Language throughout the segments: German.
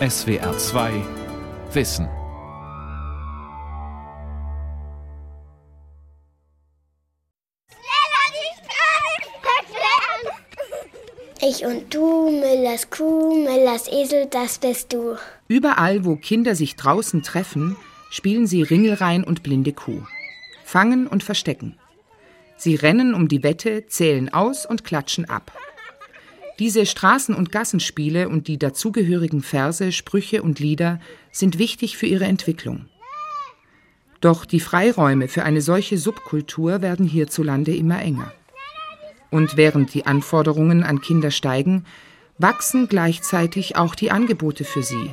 SWR 2 Wissen. Ich und du, Müllers Kuh, Müllers Esel, das bist du. Überall, wo Kinder sich draußen treffen, spielen sie Ringelrein und blinde Kuh. Fangen und verstecken. Sie rennen um die Wette, zählen aus und klatschen ab. Diese Straßen- und Gassenspiele und die dazugehörigen Verse, Sprüche und Lieder sind wichtig für ihre Entwicklung. Doch die Freiräume für eine solche Subkultur werden hierzulande immer enger. Und während die Anforderungen an Kinder steigen, wachsen gleichzeitig auch die Angebote für sie,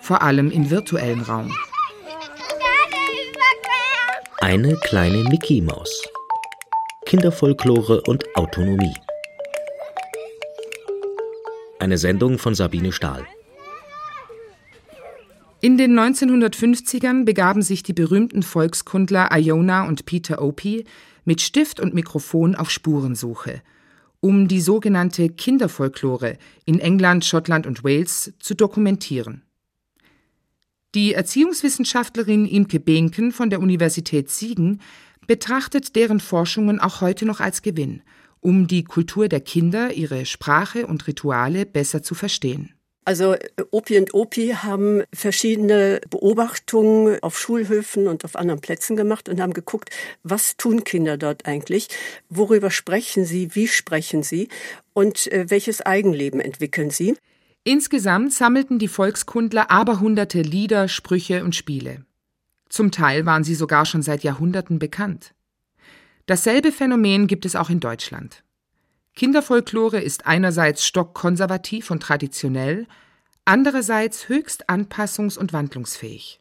vor allem im virtuellen Raum. Eine kleine Mickey Maus. Kinderfolklore und Autonomie. Eine Sendung von Sabine Stahl. In den 1950ern begaben sich die berühmten Volkskundler Iona und Peter Opie mit Stift und Mikrofon auf Spurensuche, um die sogenannte Kinderfolklore in England, Schottland und Wales zu dokumentieren. Die Erziehungswissenschaftlerin Imke Behnken von der Universität Siegen betrachtet deren Forschungen auch heute noch als Gewinn, um die Kultur der Kinder, ihre Sprache und Rituale besser zu verstehen. Also Opi und Opi haben verschiedene Beobachtungen auf Schulhöfen und auf anderen Plätzen gemacht und haben geguckt, was tun Kinder dort eigentlich, worüber sprechen sie, wie sprechen sie und äh, welches Eigenleben entwickeln sie. Insgesamt sammelten die Volkskundler aberhunderte Lieder, Sprüche und Spiele. Zum Teil waren sie sogar schon seit Jahrhunderten bekannt. Dasselbe Phänomen gibt es auch in Deutschland. Kinderfolklore ist einerseits stockkonservativ und traditionell, andererseits höchst anpassungs- und wandlungsfähig.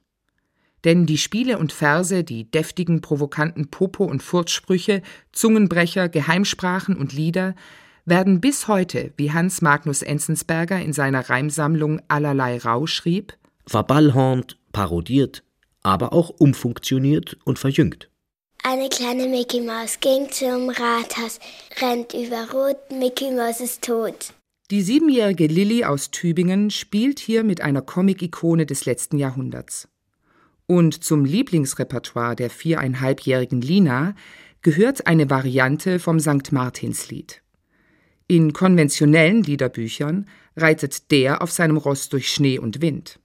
Denn die Spiele und Verse, die deftigen, provokanten Popo- und Furzsprüche, Zungenbrecher, Geheimsprachen und Lieder werden bis heute, wie Hans Magnus Enzensberger in seiner Reimsammlung Allerlei Rau schrieb, verballhornt, parodiert, aber auch umfunktioniert und verjüngt. Eine kleine Mickey Maus ging zum Rathaus, rennt über Rot, Mickey Maus ist tot. Die siebenjährige Lilly aus Tübingen spielt hier mit einer Comic-Ikone des letzten Jahrhunderts. Und zum Lieblingsrepertoire der viereinhalbjährigen Lina gehört eine Variante vom St. Martinslied. In konventionellen Liederbüchern reitet der auf seinem Ross durch Schnee und Wind.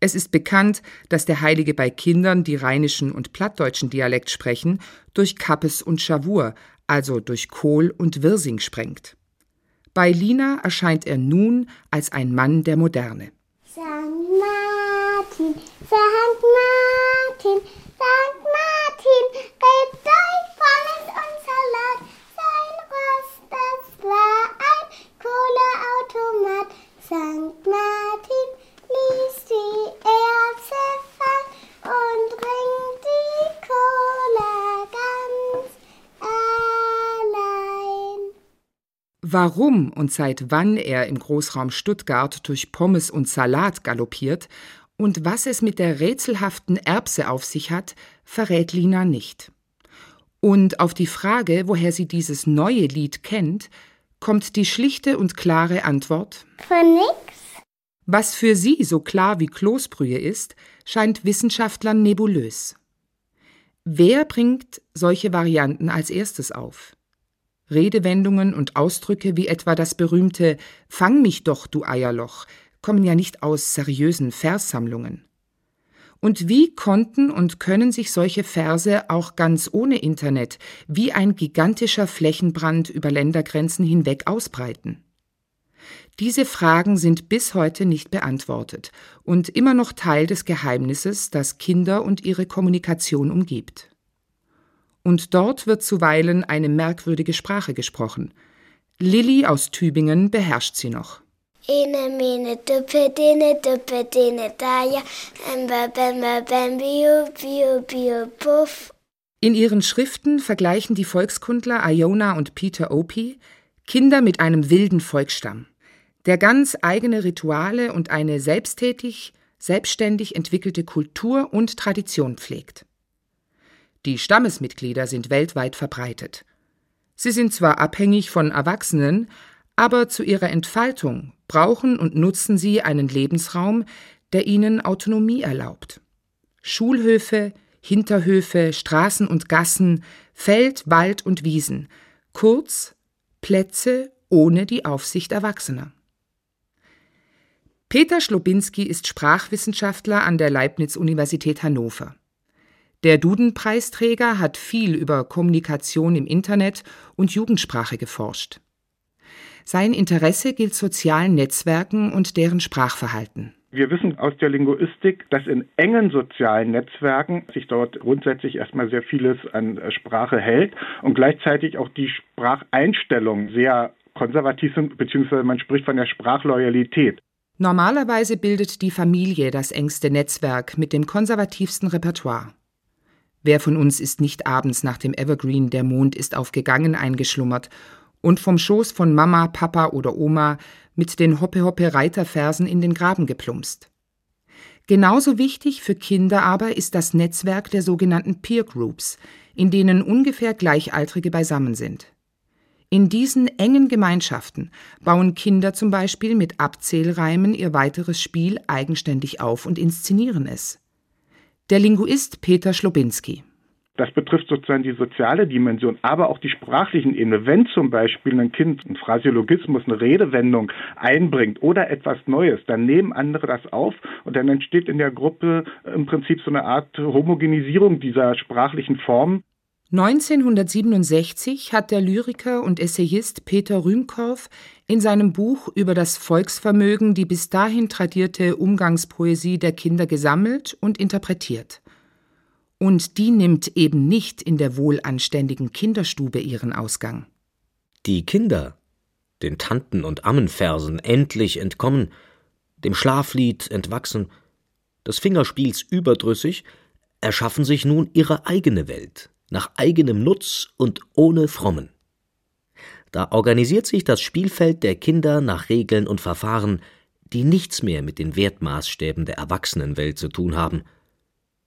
Es ist bekannt, dass der Heilige bei Kindern, die rheinischen und plattdeutschen Dialekt sprechen, durch Kappes und Schawur, also durch Kohl und Wirsing sprengt. Bei Lina erscheint er nun als ein Mann der Moderne. St. Martin, St. Martin, St. Martin, rebt euch Pommes und Salat. Sein Rost, das war ein Kohleautomat. St. Martin Warum und seit wann er im Großraum Stuttgart durch Pommes und Salat galoppiert und was es mit der rätselhaften Erbse auf sich hat, verrät Lina nicht. Und auf die Frage, woher sie dieses neue Lied kennt, kommt die schlichte und klare Antwort Von nix? Was für sie so klar wie Kloßbrühe ist, scheint Wissenschaftlern nebulös. Wer bringt solche Varianten als erstes auf? Redewendungen und Ausdrücke wie etwa das berühmte Fang mich doch, du Eierloch, kommen ja nicht aus seriösen Verssammlungen. Und wie konnten und können sich solche Verse auch ganz ohne Internet wie ein gigantischer Flächenbrand über Ländergrenzen hinweg ausbreiten? Diese Fragen sind bis heute nicht beantwortet und immer noch Teil des Geheimnisses, das Kinder und ihre Kommunikation umgibt. Und dort wird zuweilen eine merkwürdige Sprache gesprochen. Lilly aus Tübingen beherrscht sie noch. Ene, mene, duppe, dene, duppe, dene, da, ja, emba, bemba, bem, bio, bio, bio, puff. In ihren Schriften vergleichen die Volkskundler Iona und Peter Opie Kinder mit einem wilden Volksstamm, der ganz eigene Rituale und eine selbsttätig, selbstständig entwickelte Kultur und Tradition pflegt. Die Stammesmitglieder sind weltweit verbreitet. Sie sind zwar abhängig von Erwachsenen, Aber zu ihrer Entfaltung brauchen und nutzen sie einen Lebensraum, der ihnen Autonomie erlaubt. Schulhöfe, Hinterhöfe, Straßen und Gassen, Feld, Wald und Wiesen, kurz Plätze ohne die Aufsicht Erwachsener. Peter Schlobinski ist Sprachwissenschaftler an der Leibniz-Universität Hannover. Der Duden-Preisträger hat viel über Kommunikation im Internet und Jugendsprache geforscht. Sein Interesse gilt sozialen Netzwerken und deren Sprachverhalten. Wir wissen aus der Linguistik, dass in engen sozialen Netzwerken sich dort grundsätzlich erstmal sehr vieles an Sprache hält und gleichzeitig auch die Spracheinstellungen sehr konservativ sind, beziehungsweise man spricht von der Sprachloyalität. Normalerweise bildet die Familie das engste Netzwerk mit dem konservativsten Repertoire. Wer von uns ist nicht abends nach dem Evergreen Der Mond ist aufgegangen eingeschlummert und vom Schoß von Mama, Papa oder Oma mit den Hoppe-Hoppe-Reiterversen in den Graben geplumpst. Genauso wichtig für Kinder aber ist das Netzwerk der sogenannten Peer Groups, in denen ungefähr Gleichaltrige beisammen sind. In diesen engen Gemeinschaften bauen Kinder zum Beispiel mit Abzählreimen ihr weiteres Spiel eigenständig auf und inszenieren es. Der Linguist Peter Schlobinski das betrifft sozusagen die soziale Dimension, aber auch die sprachlichen Ebene. Wenn zum Beispiel ein Kind einen Phrasiologismus, eine Redewendung einbringt oder etwas Neues, dann nehmen andere das auf und dann entsteht in der Gruppe im Prinzip so eine Art Homogenisierung dieser sprachlichen Formen. 1967 hat der Lyriker und Essayist Peter Rühmkorff in seinem Buch über das Volksvermögen die bis dahin tradierte Umgangspoesie der Kinder gesammelt und interpretiert. Und die nimmt eben nicht in der wohlanständigen Kinderstube ihren Ausgang. Die Kinder, den Tanten und Ammenversen endlich entkommen, dem Schlaflied entwachsen, des Fingerspiels überdrüssig, erschaffen sich nun ihre eigene Welt, nach eigenem Nutz und ohne Frommen. Da organisiert sich das Spielfeld der Kinder nach Regeln und Verfahren, die nichts mehr mit den Wertmaßstäben der Erwachsenenwelt zu tun haben –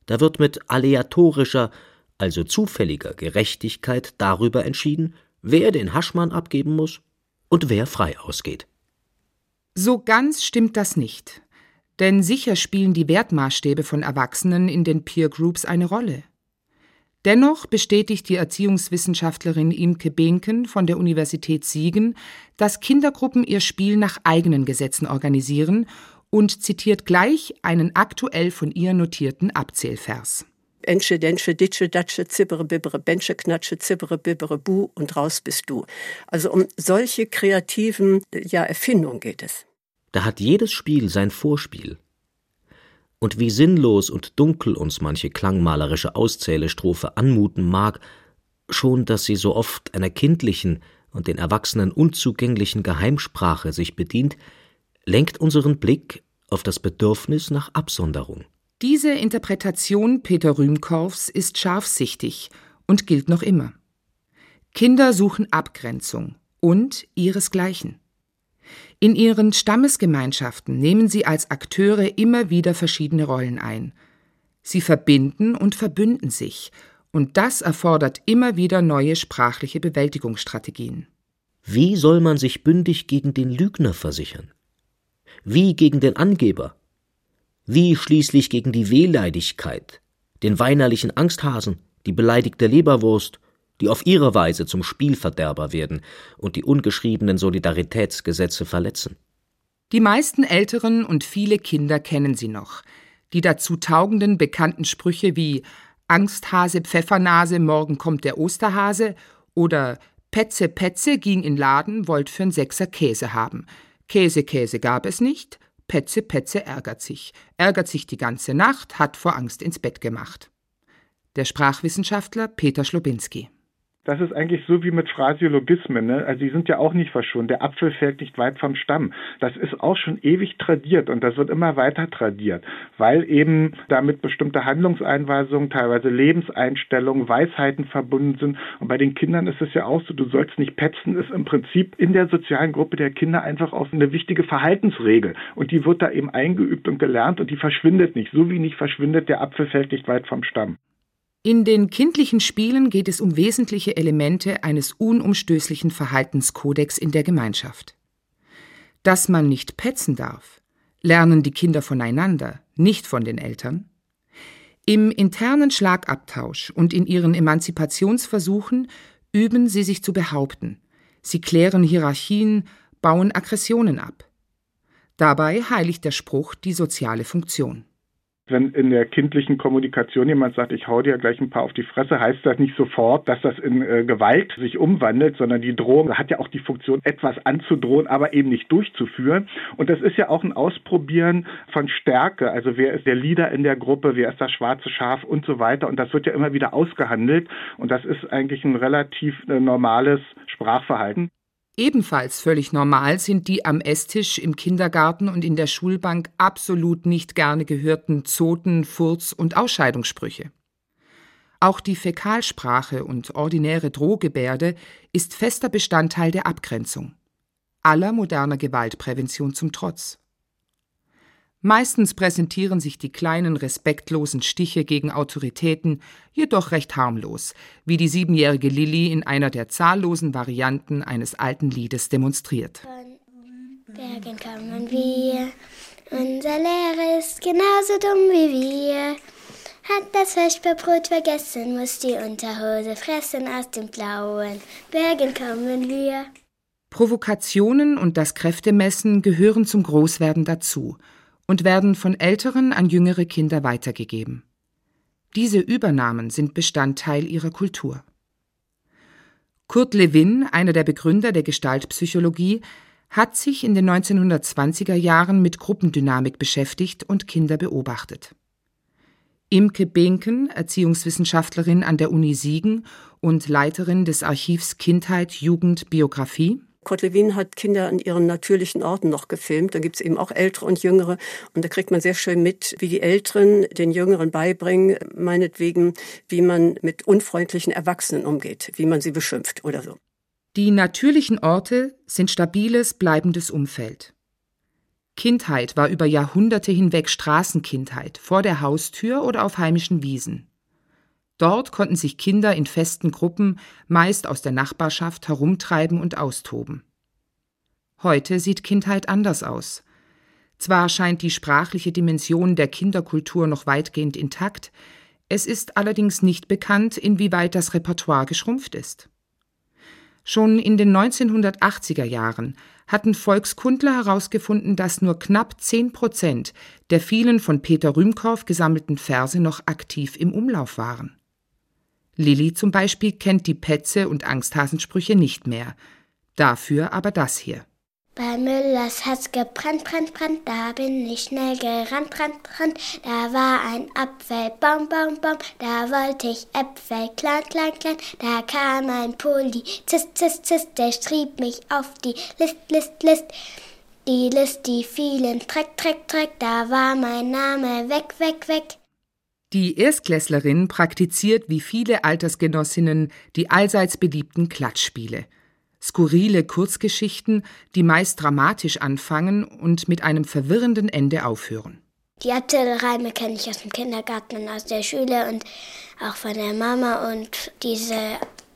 da wird mit aleatorischer, also zufälliger Gerechtigkeit darüber entschieden, wer den Haschmann abgeben muss und wer frei ausgeht. So ganz stimmt das nicht. Denn sicher spielen die Wertmaßstäbe von Erwachsenen in den Peer Groups eine Rolle. Dennoch bestätigt die Erziehungswissenschaftlerin Imke Behnken von der Universität Siegen, dass Kindergruppen ihr Spiel nach eigenen Gesetzen organisieren und zitiert gleich einen aktuell von ihr notierten Abzählvers. Ensche, Densche, Ditsche, Datsche, Zibbere, Bibbere, Bensche, Knatsche, Zibbere, Bibbere, Bu und raus bist du. Also um solche kreativen ja, Erfindungen geht es. Da hat jedes Spiel sein Vorspiel. Und wie sinnlos und dunkel uns manche klangmalerische Auszählestrophe anmuten mag, schon dass sie so oft einer kindlichen und den Erwachsenen unzugänglichen Geheimsprache sich bedient, lenkt unseren Blick auf das Bedürfnis nach Absonderung. Diese Interpretation Peter Rühmkorffs ist scharfsichtig und gilt noch immer. Kinder suchen Abgrenzung und ihresgleichen. In ihren Stammesgemeinschaften nehmen sie als Akteure immer wieder verschiedene Rollen ein. Sie verbinden und verbünden sich, und das erfordert immer wieder neue sprachliche Bewältigungsstrategien. Wie soll man sich bündig gegen den Lügner versichern? wie gegen den Angeber, wie schließlich gegen die Wehleidigkeit, den weinerlichen Angsthasen, die beleidigte Leberwurst, die auf ihre Weise zum Spielverderber werden und die ungeschriebenen Solidaritätsgesetze verletzen. Die meisten Älteren und viele Kinder kennen sie noch. Die dazu taugenden bekannten Sprüche wie Angsthase, Pfeffernase, morgen kommt der Osterhase oder Petze, Petze ging in Laden, wollt für'n Sechser Käse haben. Käse, Käse gab es nicht. Petze, Petze ärgert sich. Ärgert sich die ganze Nacht, hat vor Angst ins Bett gemacht. Der Sprachwissenschaftler Peter Schlobinski. Das ist eigentlich so wie mit Phrasiologismen. Ne? Also die sind ja auch nicht verschwunden. Der Apfel fällt nicht weit vom Stamm. Das ist auch schon ewig tradiert und das wird immer weiter tradiert, weil eben damit bestimmte Handlungseinweisungen, teilweise Lebenseinstellungen, Weisheiten verbunden sind. Und bei den Kindern ist es ja auch so, du sollst nicht petzen, ist im Prinzip in der sozialen Gruppe der Kinder einfach auch eine wichtige Verhaltensregel. Und die wird da eben eingeübt und gelernt und die verschwindet nicht. So wie nicht verschwindet, der Apfel fällt nicht weit vom Stamm. In den kindlichen Spielen geht es um wesentliche Elemente eines unumstößlichen Verhaltenskodex in der Gemeinschaft. Dass man nicht petzen darf, lernen die Kinder voneinander, nicht von den Eltern. Im internen Schlagabtausch und in ihren Emanzipationsversuchen üben sie sich zu behaupten. Sie klären Hierarchien, bauen Aggressionen ab. Dabei heiligt der Spruch die soziale Funktion. Wenn in der kindlichen Kommunikation jemand sagt, ich hau dir gleich ein paar auf die Fresse, heißt das nicht sofort, dass das in äh, Gewalt sich umwandelt, sondern die Drohung hat ja auch die Funktion, etwas anzudrohen, aber eben nicht durchzuführen. Und das ist ja auch ein Ausprobieren von Stärke. Also wer ist der Leader in der Gruppe, wer ist das schwarze Schaf und so weiter. Und das wird ja immer wieder ausgehandelt. Und das ist eigentlich ein relativ äh, normales Sprachverhalten. Ebenfalls völlig normal sind die am Esstisch, im Kindergarten und in der Schulbank absolut nicht gerne gehörten Zoten, Furz und Ausscheidungssprüche. Auch die Fäkalsprache und ordinäre Drohgebärde ist fester Bestandteil der Abgrenzung. Aller moderner Gewaltprävention zum Trotz. Meistens präsentieren sich die kleinen respektlosen Stiche gegen Autoritäten jedoch recht harmlos, wie die siebenjährige Lilly in einer der zahllosen Varianten eines alten Liedes demonstriert. Von Bergen kommen wir, unser Lehrer ist genauso dumm wie wir. Hat das Vesperbrot vergessen, muss die Unterhose fressen aus dem blauen Bergen kommen wir. Provokationen und das Kräftemessen gehören zum Großwerden dazu – und werden von Älteren an jüngere Kinder weitergegeben. Diese Übernahmen sind Bestandteil ihrer Kultur. Kurt Lewin, einer der Begründer der Gestaltpsychologie, hat sich in den 1920er Jahren mit Gruppendynamik beschäftigt und Kinder beobachtet. Imke Benken, Erziehungswissenschaftlerin an der Uni Siegen und Leiterin des Archivs Kindheit, Jugend, Biografie, Kurt Lewin hat Kinder an ihren natürlichen Orten noch gefilmt. Da gibt's eben auch Ältere und Jüngere. Und da kriegt man sehr schön mit, wie die Älteren den Jüngeren beibringen, meinetwegen, wie man mit unfreundlichen Erwachsenen umgeht, wie man sie beschimpft oder so. Die natürlichen Orte sind stabiles, bleibendes Umfeld. Kindheit war über Jahrhunderte hinweg Straßenkindheit, vor der Haustür oder auf heimischen Wiesen. Dort konnten sich Kinder in festen Gruppen, meist aus der Nachbarschaft, herumtreiben und austoben. Heute sieht Kindheit anders aus. Zwar scheint die sprachliche Dimension der Kinderkultur noch weitgehend intakt, es ist allerdings nicht bekannt, inwieweit das Repertoire geschrumpft ist. Schon in den 1980er Jahren hatten Volkskundler herausgefunden, dass nur knapp zehn Prozent der vielen von Peter Rühmkorff gesammelten Verse noch aktiv im Umlauf waren. Lilly zum Beispiel kennt die Petze und Angsthasensprüche nicht mehr. Dafür aber das hier. Bei Müllers hat's gebrannt, brannt, brannt, da bin ich schnell gerannt, rannt, rannt. Da war ein Apfelbaum, Baum, Baum, da wollte ich Äpfel, klein, klein, klein. Da kam ein Pulli, zis, zis, zis, der schrieb mich auf die List, List, List. Die List, die vielen, Dreck, Dreck, Dreck, da war mein Name weg, weg, weg. Die Erstklässlerin praktiziert wie viele Altersgenossinnen die allseits beliebten Klatschspiele. Skurrile Kurzgeschichten, die meist dramatisch anfangen und mit einem verwirrenden Ende aufhören. Die Erzählreime kenne ich aus dem Kindergarten und aus der Schule und auch von der Mama und diese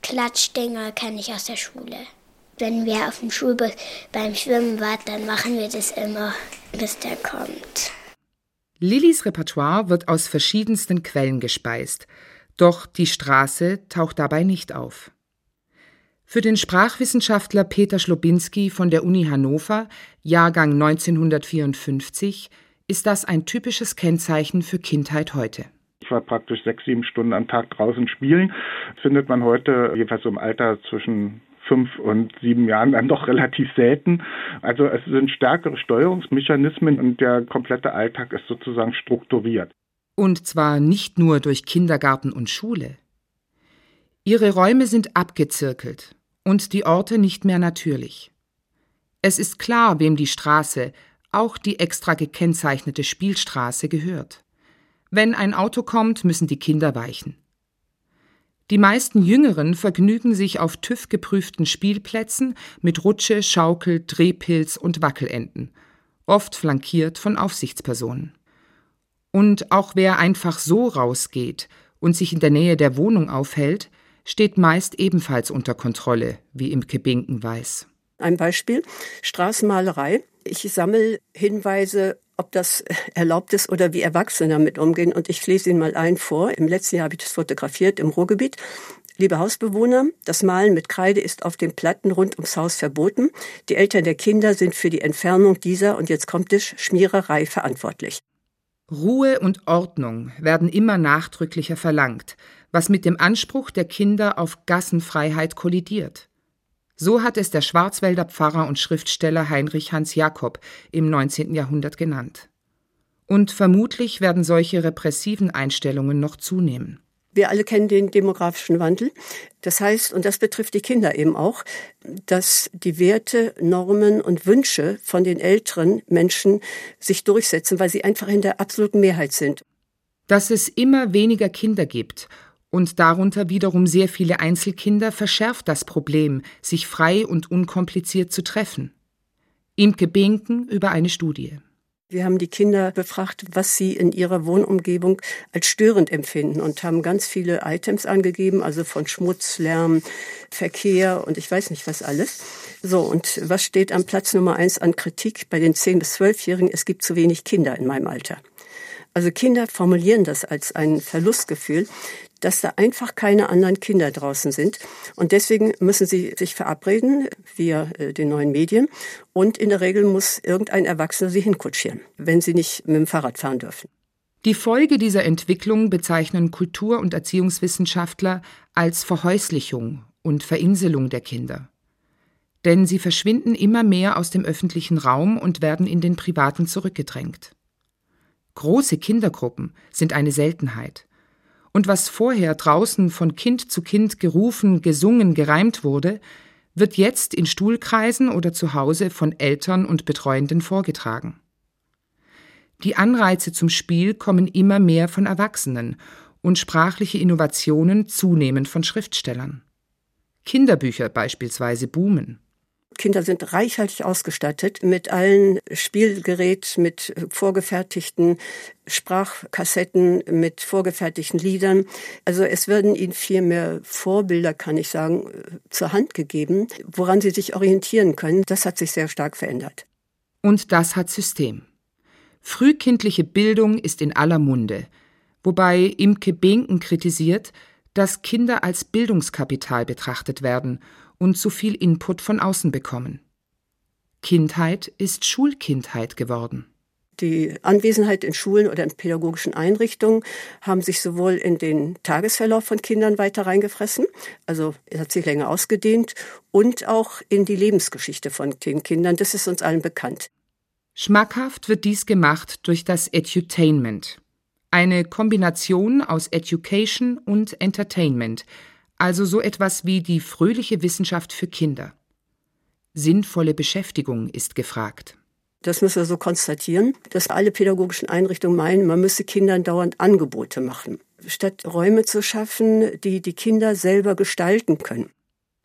Klatschdinger kenne ich aus der Schule. Wenn wir auf dem Schulbus beim Schwimmen waren, dann machen wir das immer, bis der kommt. Lillys Repertoire wird aus verschiedensten Quellen gespeist, doch die Straße taucht dabei nicht auf. Für den Sprachwissenschaftler Peter Schlobinski von der Uni Hannover, Jahrgang 1954, ist das ein typisches Kennzeichen für Kindheit heute. Ich war praktisch sechs, sieben Stunden am Tag draußen spielen. Das findet man heute jedenfalls im Alter zwischen fünf und sieben Jahren dann doch relativ selten. Also es sind stärkere Steuerungsmechanismen und der komplette Alltag ist sozusagen strukturiert. Und zwar nicht nur durch Kindergarten und Schule. Ihre Räume sind abgezirkelt und die Orte nicht mehr natürlich. Es ist klar, wem die Straße, auch die extra gekennzeichnete Spielstraße, gehört. Wenn ein Auto kommt, müssen die Kinder weichen. Die meisten Jüngeren vergnügen sich auf TÜV geprüften Spielplätzen mit Rutsche, Schaukel, Drehpilz und Wackelenden, oft flankiert von Aufsichtspersonen. Und auch wer einfach so rausgeht und sich in der Nähe der Wohnung aufhält, steht meist ebenfalls unter Kontrolle, wie Imke Binken weiß. Ein Beispiel, Straßenmalerei. Ich sammle Hinweise, ob das erlaubt ist oder wie Erwachsene damit umgehen. Und ich lese Ihnen mal ein vor. Im letzten Jahr habe ich das fotografiert im Ruhrgebiet. Liebe Hausbewohner, das Malen mit Kreide ist auf den Platten rund ums Haus verboten. Die Eltern der Kinder sind für die Entfernung dieser, und jetzt kommt es, Schmiererei verantwortlich. Ruhe und Ordnung werden immer nachdrücklicher verlangt, was mit dem Anspruch der Kinder auf Gassenfreiheit kollidiert. So hat es der Schwarzwälder Pfarrer und Schriftsteller Heinrich Hans Jakob im 19. Jahrhundert genannt. Und vermutlich werden solche repressiven Einstellungen noch zunehmen. Wir alle kennen den demografischen Wandel. Das heißt, und das betrifft die Kinder eben auch, dass die Werte, Normen und Wünsche von den älteren Menschen sich durchsetzen, weil sie einfach in der absoluten Mehrheit sind. Dass es immer weniger Kinder gibt und darunter wiederum sehr viele Einzelkinder verschärft das Problem, sich frei und unkompliziert zu treffen. Imke Binken über eine Studie. Wir haben die Kinder befragt, was sie in ihrer Wohnumgebung als störend empfinden und haben ganz viele Items angegeben, also von Schmutz, Lärm, Verkehr und ich weiß nicht was alles. So, und was steht am Platz Nummer eins an Kritik bei den 10- bis 12-Jährigen? Es gibt zu wenig Kinder in meinem Alter. Also Kinder formulieren das als ein Verlustgefühl, dass da einfach keine anderen Kinder draußen sind. Und deswegen müssen sie sich verabreden via äh, den neuen Medien. Und in der Regel muss irgendein Erwachsener sie hinkutschieren, wenn sie nicht mit dem Fahrrad fahren dürfen. Die Folge dieser Entwicklung bezeichnen Kultur- und Erziehungswissenschaftler als Verhäuslichung und Verinselung der Kinder. Denn sie verschwinden immer mehr aus dem öffentlichen Raum und werden in den privaten zurückgedrängt. Große Kindergruppen sind eine Seltenheit und was vorher draußen von Kind zu Kind gerufen, gesungen, gereimt wurde, wird jetzt in Stuhlkreisen oder zu Hause von Eltern und Betreuenden vorgetragen. Die Anreize zum Spiel kommen immer mehr von Erwachsenen und sprachliche Innovationen zunehmend von Schriftstellern. Kinderbücher beispielsweise boomen. Kinder sind reichhaltig ausgestattet mit allen Spielgerät, mit vorgefertigten Sprachkassetten, mit vorgefertigten Liedern. Also es werden ihnen viel mehr Vorbilder, kann ich sagen, zur Hand gegeben, woran sie sich orientieren können. Das hat sich sehr stark verändert. Und das hat System. Frühkindliche Bildung ist in aller Munde, wobei Imke Binken kritisiert, dass Kinder als Bildungskapital betrachtet werden und zu viel Input von außen bekommen. Kindheit ist Schulkindheit geworden. Die Anwesenheit in Schulen oder in pädagogischen Einrichtungen haben sich sowohl in den Tagesverlauf von Kindern weiter reingefressen, also es hat sich länger ausgedehnt, und auch in die Lebensgeschichte von den Kindern. Das ist uns allen bekannt. Schmackhaft wird dies gemacht durch das Edutainment. Eine Kombination aus Education und Entertainment, also so etwas wie die fröhliche Wissenschaft für Kinder. Sinnvolle Beschäftigung ist gefragt. Das müssen wir so konstatieren, dass alle pädagogischen Einrichtungen meinen, man müsse Kindern dauernd Angebote machen, statt Räume zu schaffen, die die Kinder selber gestalten können.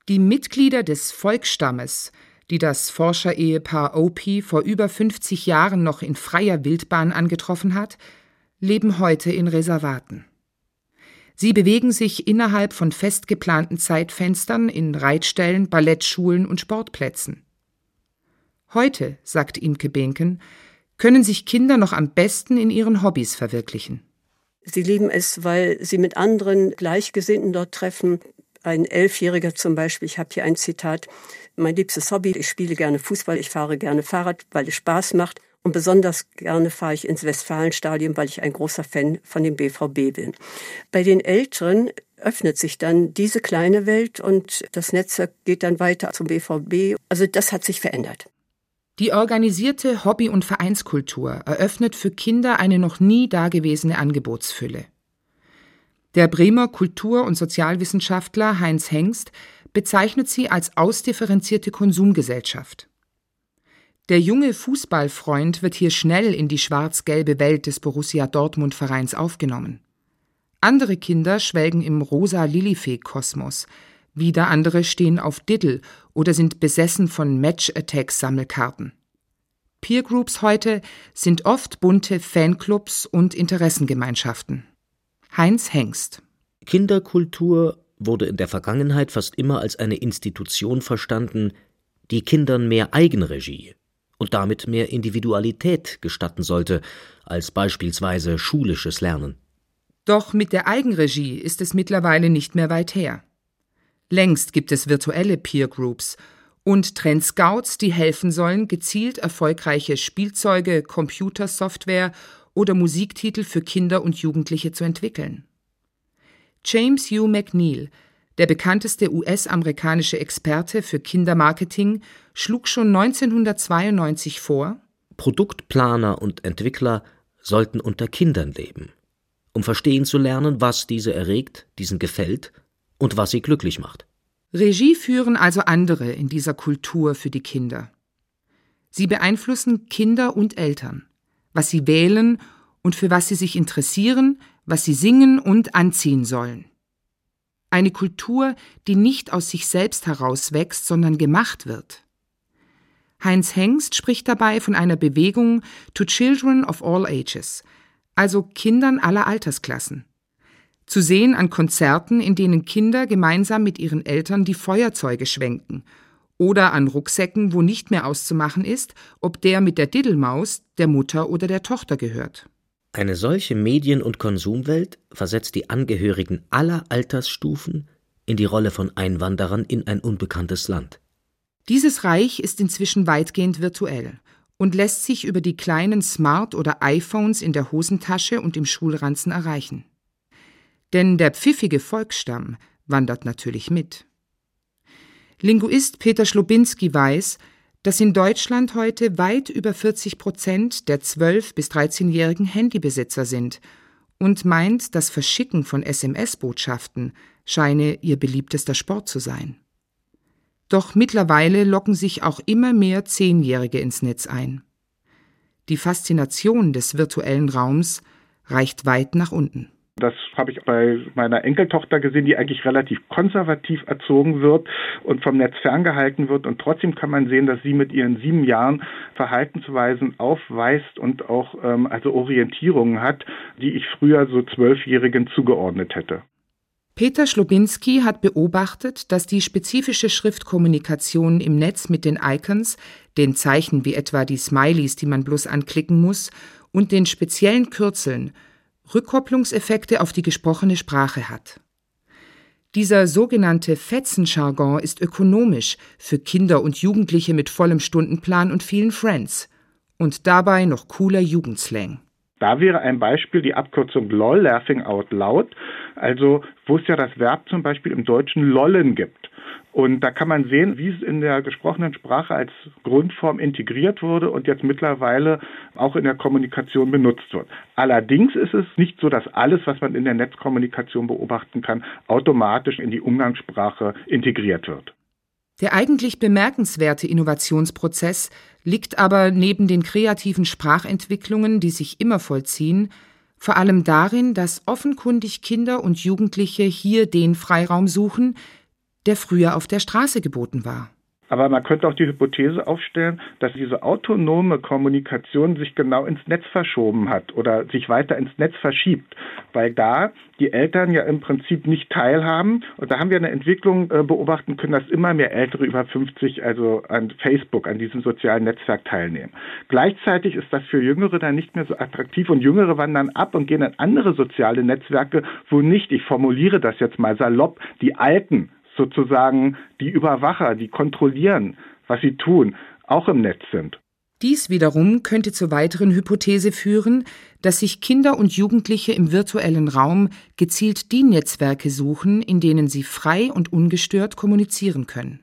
Die Mitglieder des Volksstammes, die das Forscherehepaar Opie vor über 50 Jahren noch in freier Wildbahn angetroffen hat, leben heute in Reservaten. Sie bewegen sich innerhalb von fest geplanten Zeitfenstern in Reitstellen, Ballettschulen und Sportplätzen. Heute, sagt Imke Benken, können sich Kinder noch am besten in ihren Hobbys verwirklichen. Sie lieben es, weil sie mit anderen Gleichgesinnten dort treffen. Ein Elfjähriger zum Beispiel, ich habe hier ein Zitat, mein liebstes Hobby, ich spiele gerne Fußball, ich fahre gerne Fahrrad, weil es Spaß macht. Und besonders gerne fahre ich ins Westfalenstadion, weil ich ein großer Fan von dem BVB bin. Bei den Älteren öffnet sich dann diese kleine Welt und das Netzwerk geht dann weiter zum BVB. Also das hat sich verändert. Die organisierte Hobby- und Vereinskultur eröffnet für Kinder eine noch nie dagewesene Angebotsfülle. Der Bremer Kultur- und Sozialwissenschaftler Heinz Hengst bezeichnet sie als ausdifferenzierte Konsumgesellschaft. Der junge Fußballfreund wird hier schnell in die schwarz-gelbe Welt des Borussia Dortmund Vereins aufgenommen. Andere Kinder schwelgen im rosa Lilifee-Kosmos. Wieder andere stehen auf Diddle oder sind besessen von Match-Attack-Sammelkarten. Peergroups heute sind oft bunte Fanclubs und Interessengemeinschaften. Heinz Hengst Kinderkultur wurde in der Vergangenheit fast immer als eine Institution verstanden, die Kindern mehr Eigenregie und damit mehr Individualität gestatten sollte als beispielsweise schulisches Lernen. Doch mit der Eigenregie ist es mittlerweile nicht mehr weit her. Längst gibt es virtuelle Peer Groups und Trendscouts, die helfen sollen, gezielt erfolgreiche Spielzeuge, Computersoftware oder Musiktitel für Kinder und Jugendliche zu entwickeln. James Hugh McNeil, der bekannteste US-amerikanische Experte für Kindermarketing, schlug schon 1992 vor, Produktplaner und Entwickler sollten unter Kindern leben um verstehen zu lernen, was diese erregt, diesen gefällt und was sie glücklich macht. Regie führen also andere in dieser Kultur für die Kinder. Sie beeinflussen Kinder und Eltern, was sie wählen und für was sie sich interessieren, was sie singen und anziehen sollen. Eine Kultur, die nicht aus sich selbst herauswächst, sondern gemacht wird. Heinz Hengst spricht dabei von einer Bewegung to Children of All Ages, also Kindern aller Altersklassen. Zu sehen an Konzerten, in denen Kinder gemeinsam mit ihren Eltern die Feuerzeuge schwenken, oder an Rucksäcken, wo nicht mehr auszumachen ist, ob der mit der Diddelmaus der Mutter oder der Tochter gehört. Eine solche Medien- und Konsumwelt versetzt die Angehörigen aller Altersstufen in die Rolle von Einwanderern in ein unbekanntes Land. Dieses Reich ist inzwischen weitgehend virtuell und lässt sich über die kleinen Smart- oder iPhones in der Hosentasche und im Schulranzen erreichen. Denn der pfiffige Volksstamm wandert natürlich mit. Linguist Peter Schlobinski weiß, dass in Deutschland heute weit über 40 Prozent der 12- bis 13-jährigen Handybesitzer sind und meint, das Verschicken von SMS-Botschaften scheine ihr beliebtester Sport zu sein. Doch mittlerweile locken sich auch immer mehr Zehnjährige ins Netz ein. Die Faszination des virtuellen Raums reicht weit nach unten. Das habe ich bei meiner Enkeltochter gesehen, die eigentlich relativ konservativ erzogen wird und vom Netz ferngehalten wird. Und trotzdem kann man sehen, dass sie mit ihren sieben Jahren Verhaltensweisen aufweist und auch ähm, also Orientierungen hat, die ich früher so Zwölfjährigen zugeordnet hätte. Peter Schlobinski hat beobachtet, dass die spezifische Schriftkommunikation im Netz mit den Icons, den Zeichen wie etwa die Smileys, die man bloß anklicken muss, und den speziellen Kürzeln Rückkopplungseffekte auf die gesprochene Sprache hat. Dieser sogenannte Fetzenjargon ist ökonomisch für Kinder und Jugendliche mit vollem Stundenplan und vielen Friends und dabei noch cooler Jugendslang. Da wäre ein Beispiel die Abkürzung LOL, Laughing Out Loud, also wo es ja das Verb zum Beispiel im Deutschen lollen gibt. Und da kann man sehen, wie es in der gesprochenen Sprache als Grundform integriert wurde und jetzt mittlerweile auch in der Kommunikation benutzt wird. Allerdings ist es nicht so, dass alles, was man in der Netzkommunikation beobachten kann, automatisch in die Umgangssprache integriert wird. Der eigentlich bemerkenswerte Innovationsprozess liegt aber neben den kreativen Sprachentwicklungen, die sich immer vollziehen, vor allem darin, dass offenkundig Kinder und Jugendliche hier den Freiraum suchen, der früher auf der Straße geboten war. Aber man könnte auch die Hypothese aufstellen, dass diese autonome Kommunikation sich genau ins Netz verschoben hat oder sich weiter ins Netz verschiebt, weil da die Eltern ja im Prinzip nicht teilhaben. Und da haben wir eine Entwicklung äh, beobachten können, dass immer mehr Ältere über 50 also an Facebook, an diesem sozialen Netzwerk teilnehmen. Gleichzeitig ist das für Jüngere dann nicht mehr so attraktiv und Jüngere wandern ab und gehen an andere soziale Netzwerke, wo nicht, ich formuliere das jetzt mal salopp, die Alten sozusagen die Überwacher, die kontrollieren, was sie tun, auch im Netz sind. Dies wiederum könnte zur weiteren Hypothese führen, dass sich Kinder und Jugendliche im virtuellen Raum gezielt die Netzwerke suchen, in denen sie frei und ungestört kommunizieren können.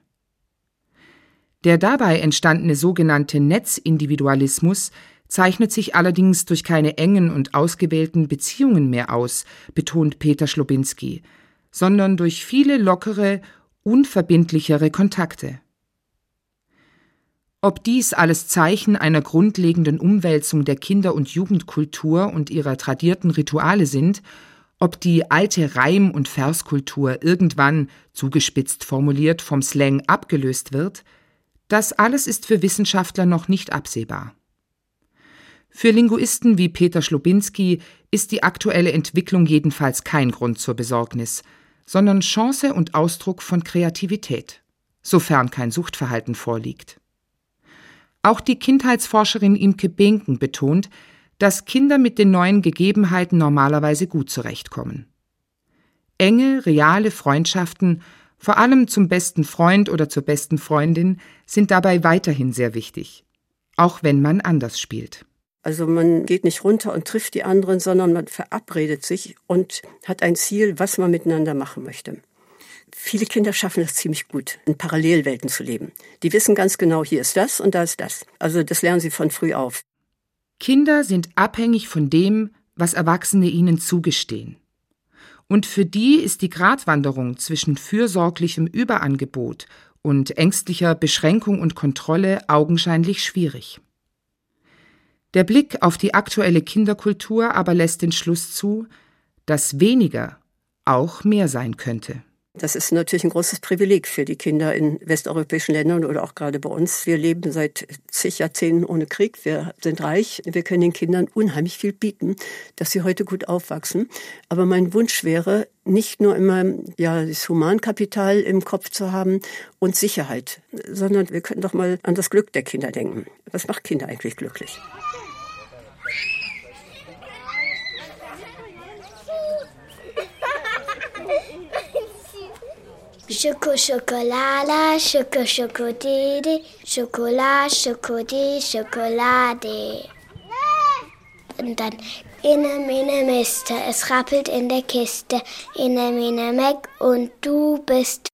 Der dabei entstandene sogenannte Netzindividualismus zeichnet sich allerdings durch keine engen und ausgewählten Beziehungen mehr aus, betont Peter Schlobinski, sondern durch viele lockere, unverbindlichere Kontakte. Ob dies alles Zeichen einer grundlegenden Umwälzung der Kinder- und Jugendkultur und ihrer tradierten Rituale sind, ob die alte Reim- und Verskultur irgendwann, zugespitzt formuliert, vom Slang abgelöst wird, das alles ist für Wissenschaftler noch nicht absehbar. Für Linguisten wie Peter Schlobinski ist die aktuelle Entwicklung jedenfalls kein Grund zur Besorgnis, sondern Chance und Ausdruck von Kreativität. sofern kein Suchtverhalten vorliegt. Auch die Kindheitsforscherin Imke Binken betont, dass Kinder mit den neuen Gegebenheiten normalerweise gut zurechtkommen. Enge, reale Freundschaften, vor allem zum besten Freund oder zur besten Freundin, sind dabei weiterhin sehr wichtig, auch wenn man anders spielt. Also man geht nicht runter und trifft die anderen, sondern man verabredet sich und hat ein Ziel, was man miteinander machen möchte. Viele Kinder schaffen es ziemlich gut, in Parallelwelten zu leben. Die wissen ganz genau, hier ist das und da ist das. Also das lernen sie von früh auf. Kinder sind abhängig von dem, was Erwachsene ihnen zugestehen. Und für die ist die Gratwanderung zwischen fürsorglichem Überangebot und ängstlicher Beschränkung und Kontrolle augenscheinlich schwierig. Der Blick auf die aktuelle Kinderkultur aber lässt den Schluss zu, dass weniger auch mehr sein könnte. Das ist natürlich ein großes Privileg für die Kinder in westeuropäischen Ländern oder auch gerade bei uns. Wir leben seit zig Jahrzehnten ohne Krieg. Wir sind reich. Wir können den Kindern unheimlich viel bieten, dass sie heute gut aufwachsen. Aber mein Wunsch wäre, nicht nur immer ja das Humankapital im Kopf zu haben und Sicherheit, sondern wir könnten doch mal an das Glück der Kinder denken. Was macht Kinder eigentlich glücklich? Schoko Schokolade, Schoko Schokodede, Schokolade, Schokodi, Schokolade. Und dann Inne Mine Miste, es rappelt in der Kiste, Inne Mine Meck und du bist